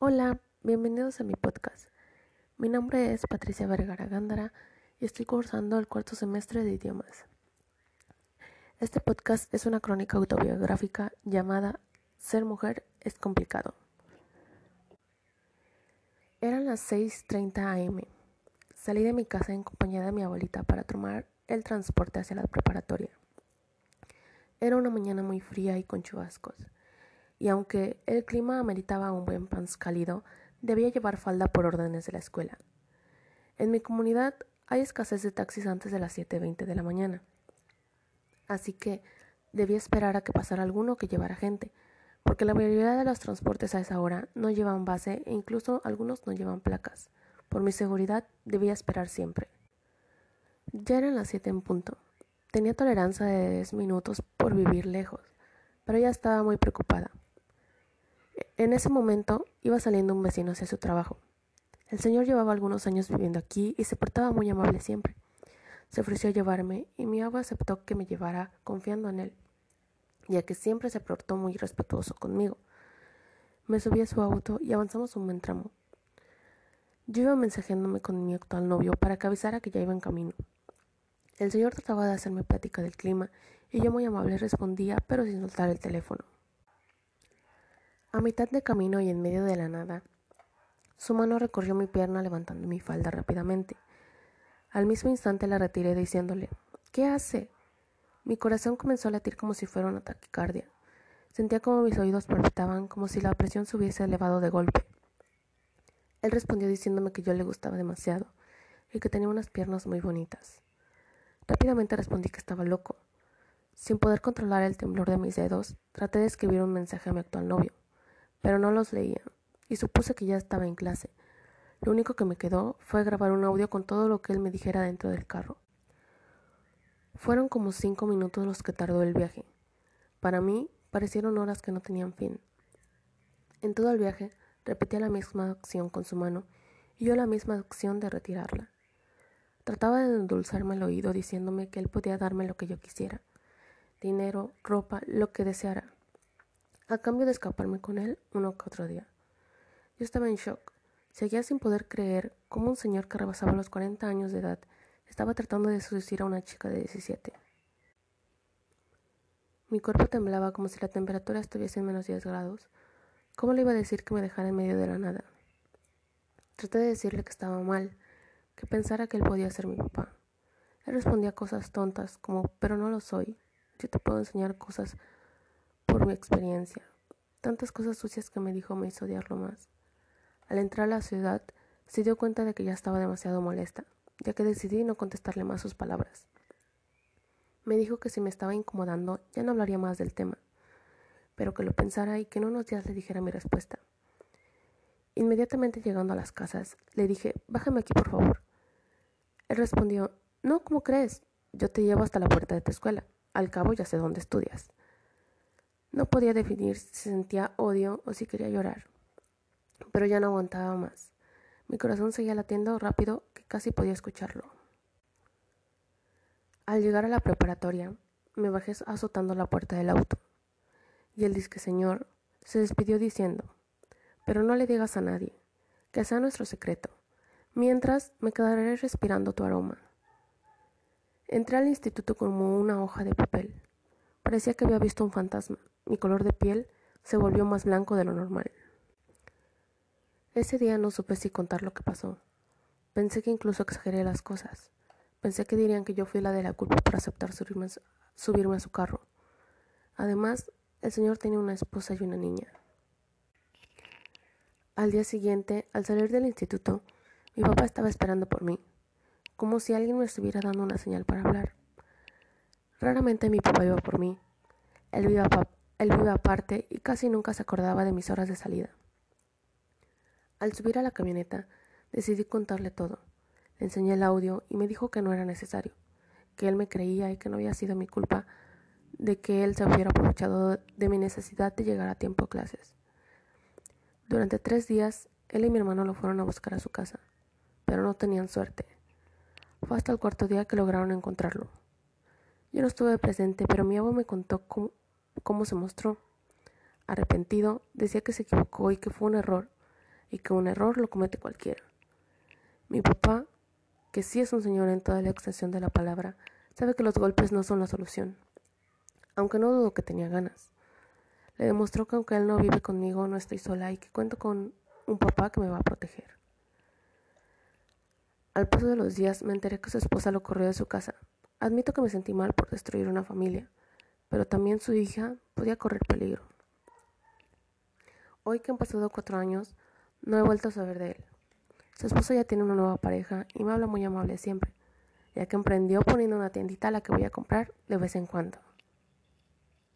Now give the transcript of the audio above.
Hola, bienvenidos a mi podcast. Mi nombre es Patricia Vergara Gándara y estoy cursando el cuarto semestre de idiomas. Este podcast es una crónica autobiográfica llamada Ser mujer es complicado. Eran las 6.30 am. Salí de mi casa en compañía de mi abuelita para tomar el transporte hacia la preparatoria. Era una mañana muy fría y con chubascos y aunque el clima ameritaba un buen pants cálido, debía llevar falda por órdenes de la escuela. En mi comunidad hay escasez de taxis antes de las 7.20 de la mañana, así que debía esperar a que pasara alguno que llevara gente, porque la mayoría de los transportes a esa hora no llevan base e incluso algunos no llevan placas. Por mi seguridad debía esperar siempre. Ya eran las 7 en punto. Tenía tolerancia de 10 minutos por vivir lejos, pero ya estaba muy preocupada. En ese momento iba saliendo un vecino hacia su trabajo. El señor llevaba algunos años viviendo aquí y se portaba muy amable siempre. Se ofreció a llevarme y mi abuelo aceptó que me llevara confiando en él, ya que siempre se portó muy respetuoso conmigo. Me subí a su auto y avanzamos un buen tramo. Yo iba mensajeándome con mi actual novio para que avisara que ya iba en camino. El señor trataba de hacerme plática del clima y yo muy amable respondía, pero sin soltar el teléfono. A mitad de camino y en medio de la nada, su mano recorrió mi pierna levantando mi falda rápidamente. Al mismo instante la retiré diciéndole ¿Qué hace? Mi corazón comenzó a latir como si fuera una taquicardia. Sentía como mis oídos palpitaban, como si la presión se hubiese elevado de golpe. Él respondió diciéndome que yo le gustaba demasiado y que tenía unas piernas muy bonitas. Rápidamente respondí que estaba loco. Sin poder controlar el temblor de mis dedos, traté de escribir un mensaje a mi actual novio pero no los leía, y supuse que ya estaba en clase. Lo único que me quedó fue grabar un audio con todo lo que él me dijera dentro del carro. Fueron como cinco minutos los que tardó el viaje. Para mí parecieron horas que no tenían fin. En todo el viaje repetía la misma acción con su mano y yo la misma acción de retirarla. Trataba de endulzarme el oído diciéndome que él podía darme lo que yo quisiera, dinero, ropa, lo que deseara a cambio de escaparme con él uno que otro día. Yo estaba en shock. Seguía sin poder creer cómo un señor que rebasaba los 40 años de edad estaba tratando de seducir a una chica de 17. Mi cuerpo temblaba como si la temperatura estuviese en menos 10 grados. ¿Cómo le iba a decir que me dejara en medio de la nada? Traté de decirle que estaba mal, que pensara que él podía ser mi papá. Él respondía cosas tontas como, pero no lo soy. Yo te puedo enseñar cosas por mi experiencia. Tantas cosas sucias que me dijo me hizo odiarlo más. Al entrar a la ciudad, se dio cuenta de que ya estaba demasiado molesta, ya que decidí no contestarle más sus palabras. Me dijo que si me estaba incomodando ya no hablaría más del tema, pero que lo pensara y que en unos días le dijera mi respuesta. Inmediatamente llegando a las casas, le dije, bájame aquí por favor. Él respondió, no, ¿cómo crees? Yo te llevo hasta la puerta de tu escuela. Al cabo ya sé dónde estudias. No podía definir si sentía odio o si quería llorar, pero ya no aguantaba más. Mi corazón seguía latiendo rápido que casi podía escucharlo. Al llegar a la preparatoria, me bajé azotando la puerta del auto, y el disque señor se despidió diciendo, pero no le digas a nadie, que sea nuestro secreto, mientras me quedaré respirando tu aroma. Entré al instituto como una hoja de papel. Parecía que había visto un fantasma. Mi color de piel se volvió más blanco de lo normal. Ese día no supe si contar lo que pasó. Pensé que incluso exageré las cosas. Pensé que dirían que yo fui la de la culpa por aceptar subirme, subirme a su carro. Además, el señor tenía una esposa y una niña. Al día siguiente, al salir del instituto, mi papá estaba esperando por mí, como si alguien me estuviera dando una señal para hablar. Raramente mi papá iba por mí. Él vive, él vive aparte y casi nunca se acordaba de mis horas de salida. Al subir a la camioneta, decidí contarle todo. Le enseñé el audio y me dijo que no era necesario, que él me creía y que no había sido mi culpa de que él se hubiera aprovechado de mi necesidad de llegar a tiempo a clases. Durante tres días, él y mi hermano lo fueron a buscar a su casa, pero no tenían suerte. Fue hasta el cuarto día que lograron encontrarlo. Yo no estuve presente, pero mi abuelo me contó cómo, se mostró. Arrepentido, decía que se equivocó y que fue un error. y que un error lo comete cualquiera. Mi papá, que sí es un señor en toda la extensión de la palabra, sabe que los golpes no son la solución, aunque no dudo que tenía ganas. Le demostró que aunque él no vive conmigo, no estoy sola y que cuento con un papá que me va a proteger. Al paso de los días me enteré que su esposa lo corrió de su casa. Admito que me sentí mal por destruir una familia, pero también su hija podía correr peligro. Hoy que han pasado cuatro años, no he vuelto a saber de él. Su esposa ya tiene una nueva pareja y me habla muy amable siempre, ya que emprendió poniendo una tiendita a la que voy a comprar de vez en cuando.